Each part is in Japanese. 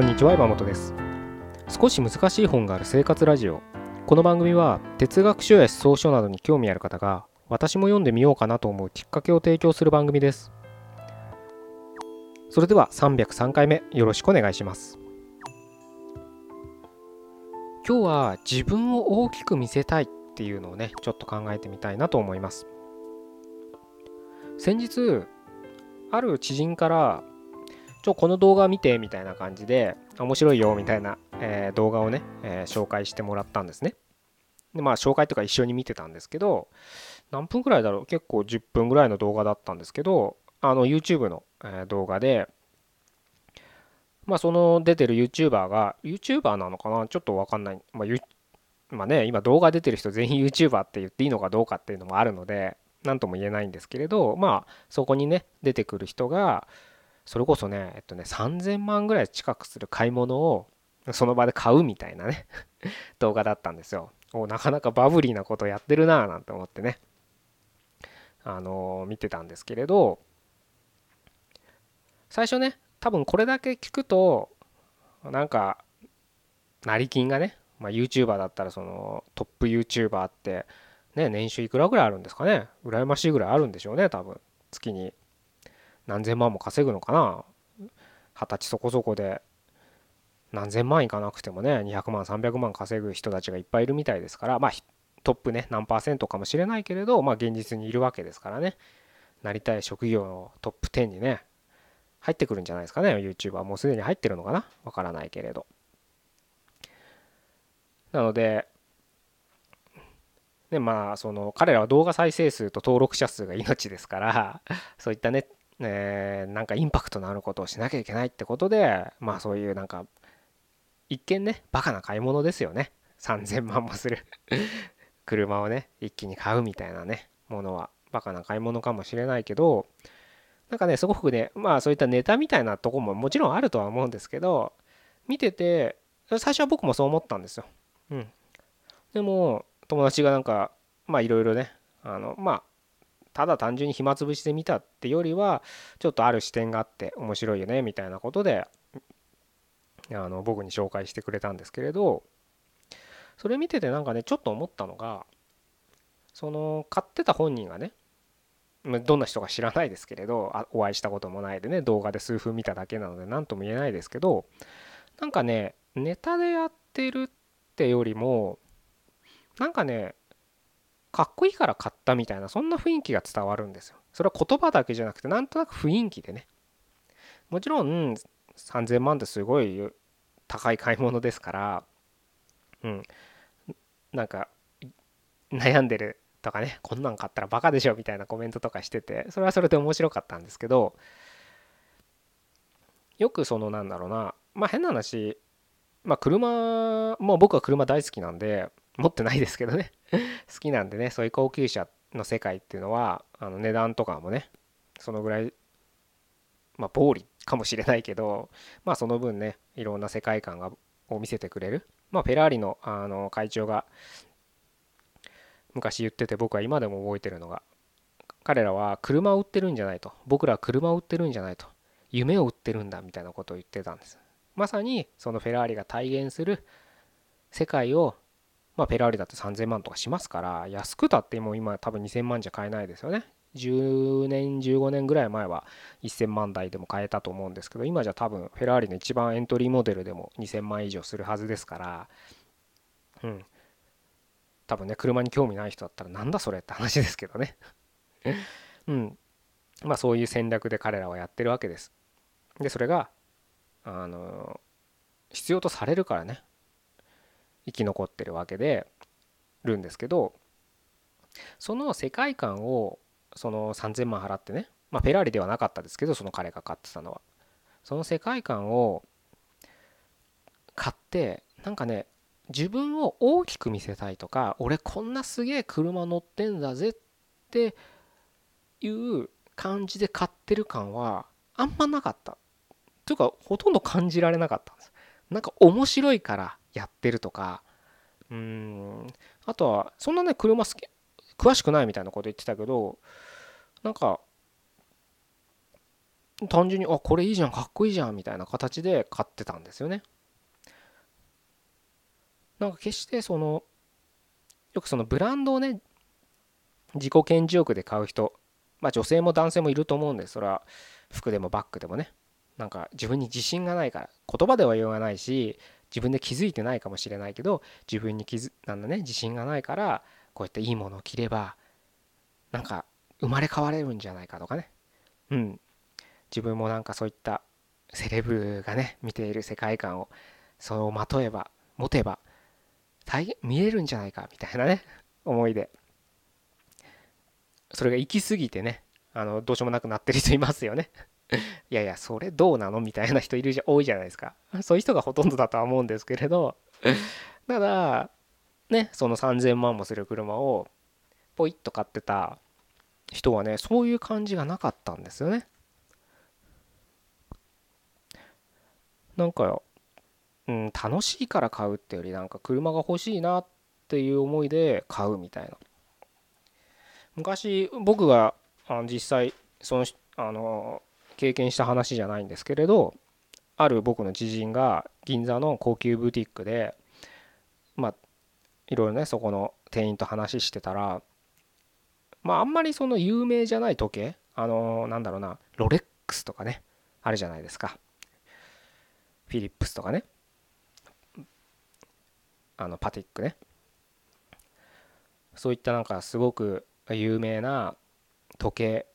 こんにちは山本です。少し難しい本がある生活ラジオ。この番組は哲学書や思想書などに興味ある方が私も読んでみようかなと思うきっかけを提供する番組です。それでは303回目よろしくお願いします。今日は自分を大きく見せたいっていうのをねちょっと考えてみたいなと思います。先日ある知人からちょこの動画見てみたいな感じで面白いよみたいな、えー、動画をね、えー、紹介してもらったんですね。でまあ紹介とか一緒に見てたんですけど何分くらいだろう？結構10分ぐらいの動画だったんですけどあの YouTube の、え、動画でまあその出てる YouTuber が YouTuber なのかな？ちょっとわかんない、まあ、まあね今動画出てる人全員 YouTuber って言っていいのかどうかっていうのもあるので何とも言えないんですけれどまあそこにね出てくる人がそれこそねえっとね3000万ぐらい近くする買い物をその場で買うみたいなね 動画だったんですよ。おなかなかバブリーなことやってるなぁなんて思ってね。あのー、見てたんですけれど最初ね多分これだけ聞くとなんか成金がね、まあ、YouTuber だったらそのトップ YouTuber ってね年収いくらぐらいあるんですかね？羨ましいぐらいあるんでしょうね多分。月に何千万も稼ぐのかな？二十歳そこそこで何千万いかなくてもね200万300万稼ぐ人たちがいっぱいいるみたいですからまあトップね何パーセントかもしれないけれどまあ現実にいるわけですからね。なりたい職業のトップ10にね入ってくるんじゃないですかね YouTuber もうすでに入ってるのかな？わからないけれど。なのでねまあその彼らは動画再生数と登録者数が命ですからそういったねえー、なんかインパクトのあることをしなきゃいけないってことでまあそういうなんか一見ねバカな買い物ですよね。3000万もする。車をね一気に買うみたいなねものはバカな買い物かもしれないけどなんかねすごくねまあそういったネタみたいなとこももちろんあるとは思うんですけど見てて最初は僕もそう思ったんですよ。うん、でも友達がなんかまあいろいろねあのまあただ単純に暇つぶしで見たってよりはちょっとある視点があって面白いよねみたいなことであの僕に紹介してくれたんですけれどそれ見ててなんかねちょっと思ったのがその買ってた本人がねどんな人か知らないですけれどお会いしたこともないでね動画で数分見ただけなので何とも言えないですけどなんかねネタでやってるってよりもなんかねかっこいいから買ったみたいなそんな雰囲気が伝わるんですよ。それは言葉だけじゃなくてなんとなく雰囲気でね。もちろん3000万ってすごい高い買い物ですからうんなんか悩んでるとかねこんなん買ったらバカでしょみたいなコメントとかしててそれはそれで面白かったんですけどよくそのなんだろうなまあ変な話まあ車もう僕は車大好きなんで持ってないですけどね。好きなんでねそういう高級車の世界っていうのはあの値段とかもねそのぐらいまあ暴利かもしれないけどまあその分ねいろんな世界観がを見せてくれる。まあフェラーリのあの会長が昔言ってて僕は今でも覚えてるのが彼らは車を売ってるんじゃないと。僕らは車を売ってるんじゃないと。夢を売ってるんだみたいなことを言ってたんです。まさにそのフェラーリが体現する世界をまあ、フェラーリだって3000万とかしますから安くたってもう今多分2000万じゃ買えないですよね。10年15年ぐらい前は1000万台でも買えたと思うんですけど今じゃ多分フェラーリの一番エントリーモデルでも2000万以上するはずですからうん。多分ね車に興味ない人だったらなんだそれって話ですけどね。うん。まあそういう戦略で彼らはやってるわけです。でそれがあの必要とされるからね。生き残ってるわけでるんですけどその世界観をその3000万払ってねまあフェラーリではなかったですけどその彼が買ってたのは。その世界観を買ってなんかね自分を大きく見せたいとか俺こんなすげえ車乗ってんだぜっていう感じで買ってる感はあんまなかった。というかほとんど感じられなかったんです。なんか面白いからやってるとか。うん。あとはそんなね車好き詳しくないみたいなこと言ってたけどなんか単純にあこれいいじゃんかっこいいじゃんみたいな形で買ってたんですよね。なんか決してそのよくそのブランドをね自己顕示欲で買う人まあ女性も男性もいると思うんです。それは服でもバッグでもね。なんか自分に自信がないから言葉では言わないし自分で気づいてないかもしれないけど自分に気づなんだね自信がないからこうやっていいものを着ればなんか生まれ変われるんじゃないかとかね。うん。自分もなんかそういったセレブがね見ている世界観をそうまとえば持てば見えるんじゃないかみたいなね思いで。それが行き過ぎてねあのどうしようもなくなってる人いますよね。いやいやそれどうなの？みたいな人いるじゃ多いじゃないですか。そういう人がほとんどだとは思うんですけれど。ただねその3000万もする車をポイッと買ってた人はねそういう感じがなかったんですよね。なんか、うん、楽しいから買うってよりなんか車が欲しいなっていう思いで買うみたいな。昔僕が実際そのあの経験した話じゃないんですけれどある僕の知人が銀座の高級ブティックでまあいろいろねそこの店員と話してたらまああんまりその有名じゃない時計あのなんだろうなロレックスとかねあるじゃないですか。フィリップスとかね。あのパティックね。そういったなんかすごく有名な時計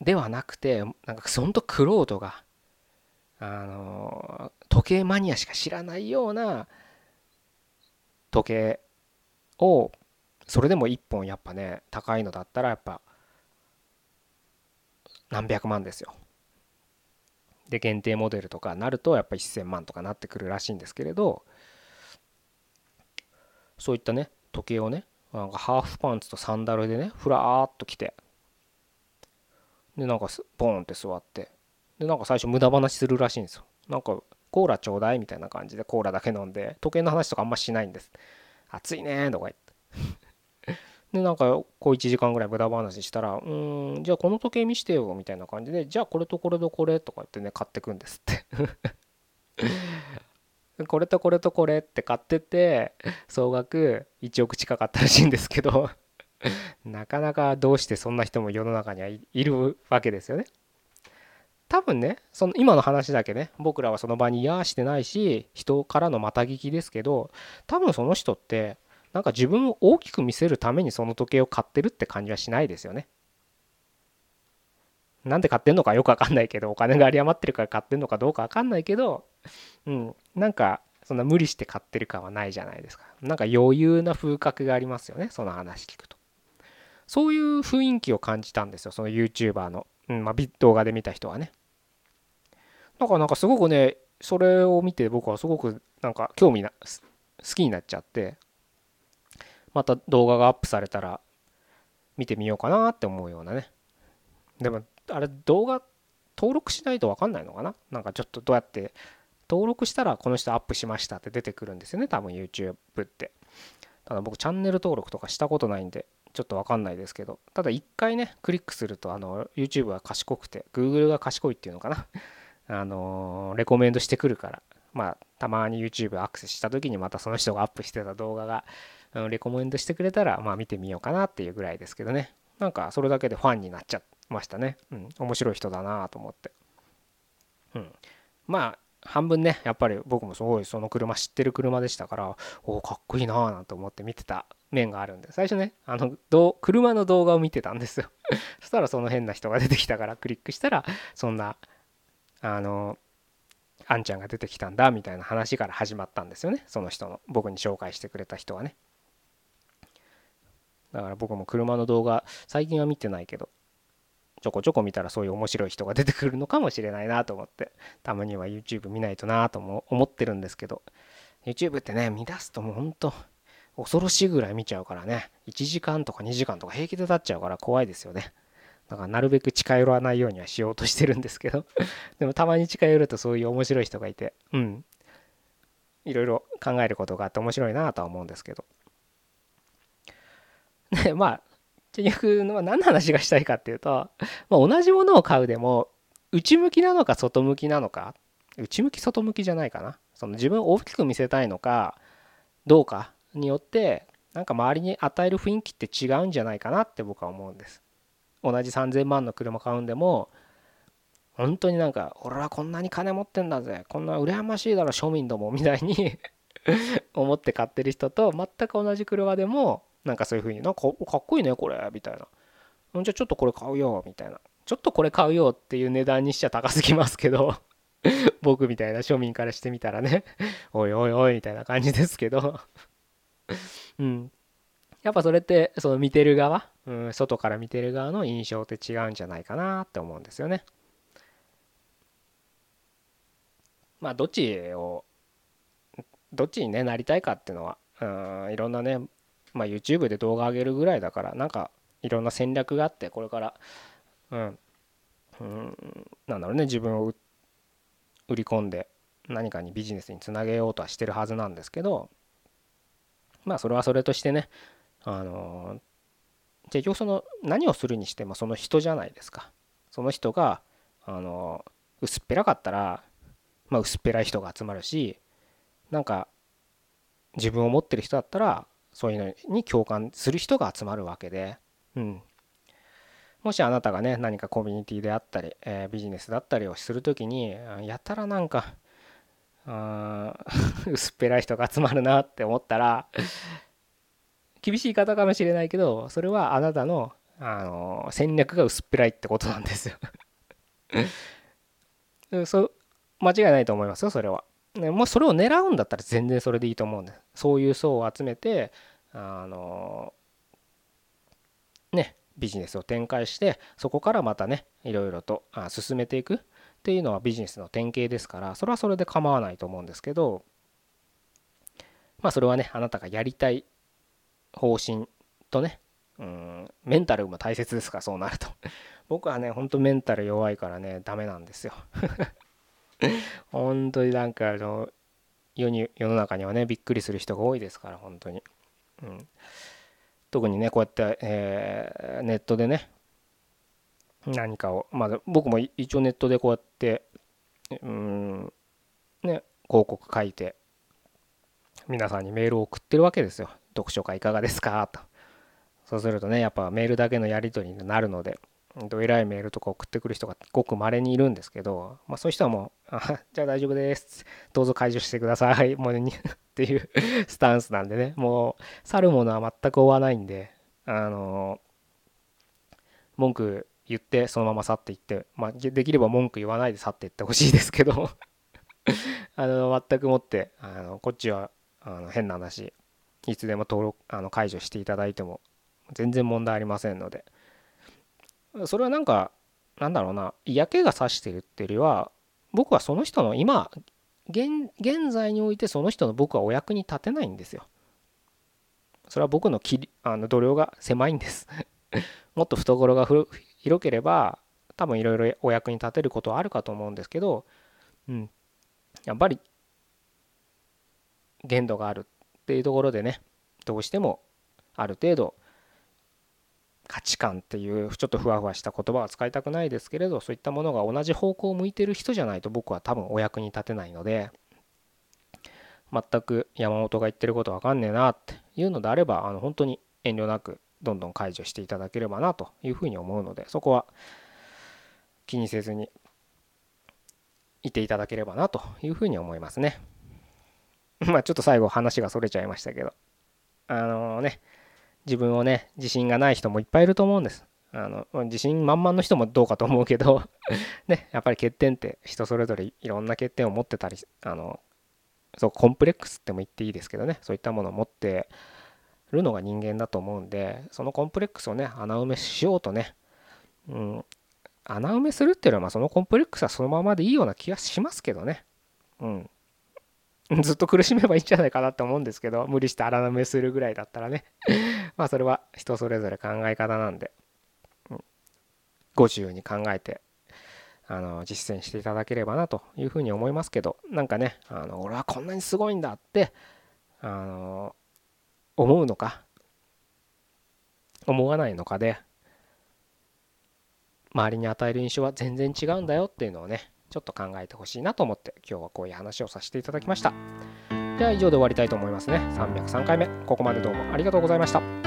ではなくてなんかほんとクロートがあの時計マニアしか知らないような時計をそれでも1本やっぱね高いのだったらやっぱ何百万ですよ。で限定モデルとかなるとやっぱ1,000万とかなってくるらしいんですけれどそういったね時計をねなんかハーフパンツとサンダルでねふらーっと来てでなんかボーンって座って。でなんか最初無駄話するらしいんですよ。なんかコーラちょうだいみたいな感じでコーラだけ飲んで時計の話とかあんましないんです。暑いねとか言って。でなんかこう1時間ぐらい無駄話したらうんじゃあこの時計見してよみたいな感じでじゃあこれとこれとこれとか言ってね買ってくんですって。これとこれとこれって買ってて総額1億近かったらしいんですけど。なかなかどうしてそんな人も世の中にはいるわけですよね。多分ねその今の話だけね僕らはその場に居合わしてないし人からのまた聞きですけど多分その人ってなんか自分を大きく見せるためにその時計を買ってるって感じはしないですよね。なんで買ってんのかよくわかんないけどお金が有り余ってるから買ってんのかどうかわかんないけどうんなんかそんな無理して買ってる感はないじゃないですか。なんか余裕な風格がありますよねその話聞くと。そういう雰囲気を感じたんですよその YouTuber の、うんまあ、動画で見た人はね。だからなんかすごくねそれを見て僕はすごくなんか興味な好きになっちゃってまた動画がアップされたら見てみようかなって思うようなね。でもあれ動画登録しないと分かんないのかな？なんかちょっとどうやって登録したらこの人アップしましたって出てくるんですよね多分 YouTube って。ただ僕チャンネル登録とかしたことないんでちょっと分かんないですけどただ一回ねクリックするとあの YouTube が賢くて Google が賢いっていうのかな。あのレコメンドしてくるから。まあたまに YouTube アクセスした時にまたその人がアップしてた動画がレコメンドしてくれたらまあ見てみようかなっていうぐらいですけどね。なんかそれだけでファンになっちゃいましたね。うん面白い人だなと思って。うん。まあ半分ねやっぱり僕もすごいその車知ってる車でしたからおおかっこいいなーなんて思って見てた面があるんで最初ねあのど車の動画を見てたんですよ。そしたらその変な人が出てきたからクリックしたらそんなあのあんちゃんが出てきたんだみたいな話から始まったんですよね。その人の僕に紹介してくれた人はね。だから僕も車の動画最近は見てないけどちょこちょこ見たらそういう面白い人が出てくるのかもしれないなと思ってたまには YouTube 見ないとなとも思ってるんですけど YouTube ってね見出すともうほんと恐ろしいぐらい見ちゃうからね。1時間とか2時間とか平気で経っちゃうから怖いですよね。だからなるべく近寄らないようにはしようとしてるんですけど。でもたまに近寄るとそういう面白い人がいてうん。いろいろ考えることがあって面白いなとは思うんですけど。でまあ結局何の話がしたいかっていうと、まあ、同じものを買うでも内向きなのか外向きなのか内向き外向きじゃないかな。その自分を大きく見せたいのかどうかによってなんか周りに与える雰囲気って違うんじゃないかなって僕は思うんです。同じ3000万の車買うんでも本当になんか俺はこんなに金持ってんだぜこんな羨ましいだろ庶民どもみたいに 思って買ってる人と全く同じ車でもなんかそういう風になんかかっこいいねこれみたいな。じゃあちょっとこれ買うよみたいな。ちょっとこれ買うよっていう値段にしちゃ高すぎますけど 僕みたいな庶民からしてみたらね。おいおいおいみたいな感じですけど。うんやっぱそれってその見てる側、うん、外から見てる側の印象って違うんじゃないかなって思うんですよね。まあどっちをどっちにねなりたいかっていうのはうんいろんなね、まあ、YouTube で動画上げるぐらいだからなんかいろんな戦略があってこれからうん、うん、なんだろうね自分を売り込んで何かにビジネスにつなげようとはしてるはずなんですけどまあそれはそれとしてねあの結局その何をするにしてもその人じゃないですか。その人があの薄っぺらかったらまあ薄っぺらい人が集まるしなんか自分を持ってる人だったらそういうのに共感する人が集まるわけで、うん、もしあなたがね何かコミュニティであったり、えー、ビジネスだったりをする時にやたらなんか薄っぺらい人が集まるなって思ったら厳しい言い方かもしれないけどそれはあなたのあの戦略が薄っぺらいってことなんですよ そ間違いないと思いますよそれは。ね、もうそれを狙うんだったら全然それでいいと思うんです。そういう層を集めてあのねビジネスを展開してそこからまたねいろいろと進めていくっていうのはビジネスの典型ですからそれはそれで構わないと思うんですけどまあそれはねあなたがやりたい方針とねうんメンタルも大切ですからそうなると。僕はねほんとメンタル弱いからねダメなんですよ。本当になんかあの世に世の中にはねびっくりする人が多いですから本当に、うん、特にねこうやって、えー、ネットでね何かを。まあ僕も一応ネットでこうやってうんね広告書いて皆さんにメールを送ってるわけですよ。読書会いかがですか？と。そうするとねやっぱメールだけのやり取りになるのでどえらいメールとか送ってくる人がごく稀にいるんですけど、まあ、そういう人はもう、あじゃあ大丈夫です。どうぞ解除してください。もうにっていうスタンスなんでね、もう、去るものは全く追わないんで、あの、文句言ってそのまま去っていって、まあ、できれば文句言わないで去っていってほしいですけど あの、全くもって、あのこっちはあの変な話、いつでも登録、あの解除していただいても全然問題ありませんので、それはなんかなんだろうな嫌気がさしてるっていうよりは僕はその人の今現現在においてその人の僕はお役に立てないんですよ。それは僕のきあの度量が狭いんです もっと懐が広広ければ多分いろいろお役に立てることはあるかと思うんですけど、うん、やっぱり限度があるっていうところでねどうしてもある程度価値観っていうちょっとふわふわした言葉は使いたくないですけれどそういったものが同じ方向を向いてる人じゃないと僕は多分お役に立てないので全く山本が言ってることわかんねえなっていうのであればあの本当に遠慮なくどんどん解除していただければなというふうに思うのでそこは気にせずにいていただければなというふうに思いますね。まあちょっと最後話がそれちゃいましたけどあのね自分をね自信がない人もいっぱいいると思うんですあの自信満々の人もどうかと思うけど ねやっぱり欠点って人それぞれいろんな欠点を持ってたりあのそうコンプレックスっても言っていいですけどねそういったものを持ってるのが人間だと思うんでそのコンプレックスをね穴埋めしようとね、うん、穴埋めするっていうのはまあそのコンプレックスはそのままでいいような気がしますけどね。うん。ずっと苦しめばいいんじゃないかなって思うんですけど無理して荒埋めするぐらいだったらね。まあそれは人それぞれ考え方なんで、うん、ご自由に考えてあの実践していただければなというふうに思いますけどなんかねあの俺はこんなにすごいんだってあの思うのか？思わないのかで周りに与える印象は全然違うんだよっていうのをねちょっと考えてほしいなと思って今日はこういう話をさせていただきました。では以上で終わりたいと思いますね。303回目ここまでどうもありがとうございました。